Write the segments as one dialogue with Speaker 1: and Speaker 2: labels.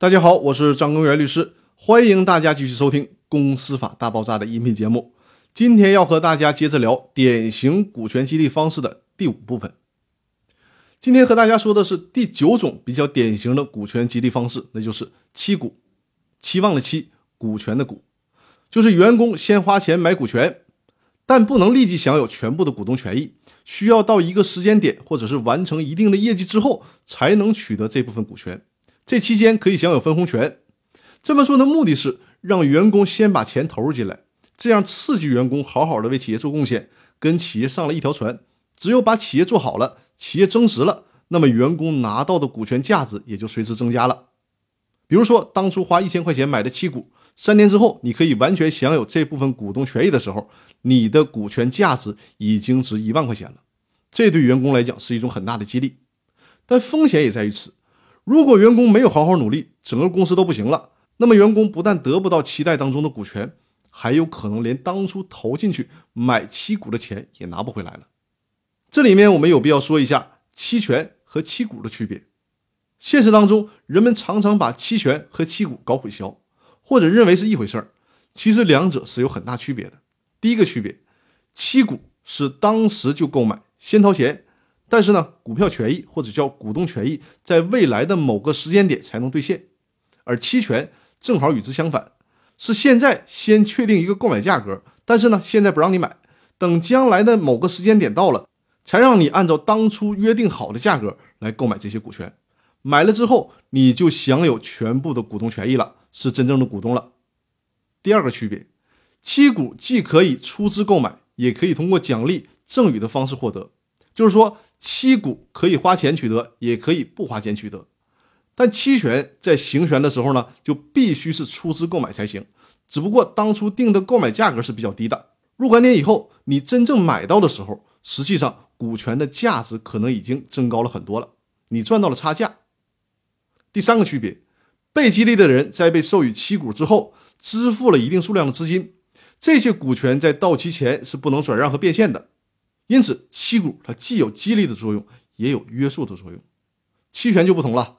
Speaker 1: 大家好，我是张根源律师，欢迎大家继续收听《公司法大爆炸》的音频节目。今天要和大家接着聊典型股权激励方式的第五部分。今天和大家说的是第九种比较典型的股权激励方式，那就是期股。期望的期，股权的股，就是员工先花钱买股权，但不能立即享有全部的股东权益，需要到一个时间点或者是完成一定的业绩之后，才能取得这部分股权。这期间可以享有分红权。这么做的目的是让员工先把钱投入进来，这样刺激员工好好的为企业做贡献，跟企业上了一条船。只有把企业做好了，企业增值了，那么员工拿到的股权价值也就随之增加了。比如说，当初花一千块钱买的期股，三年之后你可以完全享有这部分股东权益的时候，你的股权价值已经值一万块钱了。这对员工来讲是一种很大的激励，但风险也在于此。如果员工没有好好努力，整个公司都不行了。那么员工不但得不到期待当中的股权，还有可能连当初投进去买期股的钱也拿不回来了。这里面我们有必要说一下期权和期股的区别。现实当中，人们常常把期权和期股搞混淆，或者认为是一回事儿。其实两者是有很大区别的。第一个区别，期股是当时就购买，先掏钱。但是呢，股票权益或者叫股东权益，在未来的某个时间点才能兑现，而期权正好与之相反，是现在先确定一个购买价格，但是呢，现在不让你买，等将来的某个时间点到了，才让你按照当初约定好的价格来购买这些股权。买了之后，你就享有全部的股东权益了，是真正的股东了。第二个区别，期股既可以出资购买，也可以通过奖励赠与的方式获得，就是说。期股可以花钱取得，也可以不花钱取得，但期权在行权的时候呢，就必须是出资购买才行。只不过当初定的购买价格是比较低的，若干年以后你真正买到的时候，实际上股权的价值可能已经增高了很多了，你赚到了差价。第三个区别，被激励的人在被授予期股之后，支付了一定数量的资金，这些股权在到期前是不能转让和变现的。因此，期股它既有激励的作用，也有约束的作用。期权就不同了，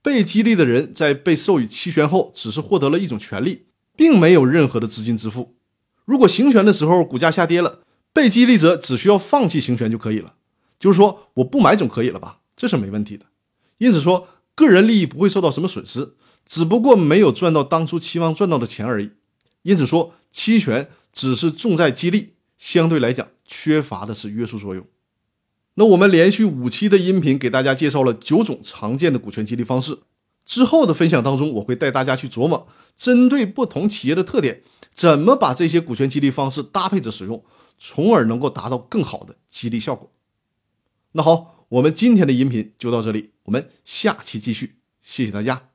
Speaker 1: 被激励的人在被授予期权后，只是获得了一种权利，并没有任何的资金支付。如果行权的时候股价下跌了，被激励者只需要放弃行权就可以了，就是说我不买总可以了吧？这是没问题的。因此说，个人利益不会受到什么损失，只不过没有赚到当初期望赚到的钱而已。因此说，期权只是重在激励，相对来讲。缺乏的是约束作用。那我们连续五期的音频给大家介绍了九种常见的股权激励方式。之后的分享当中，我会带大家去琢磨，针对不同企业的特点，怎么把这些股权激励方式搭配着使用，从而能够达到更好的激励效果。那好，我们今天的音频就到这里，我们下期继续，谢谢大家。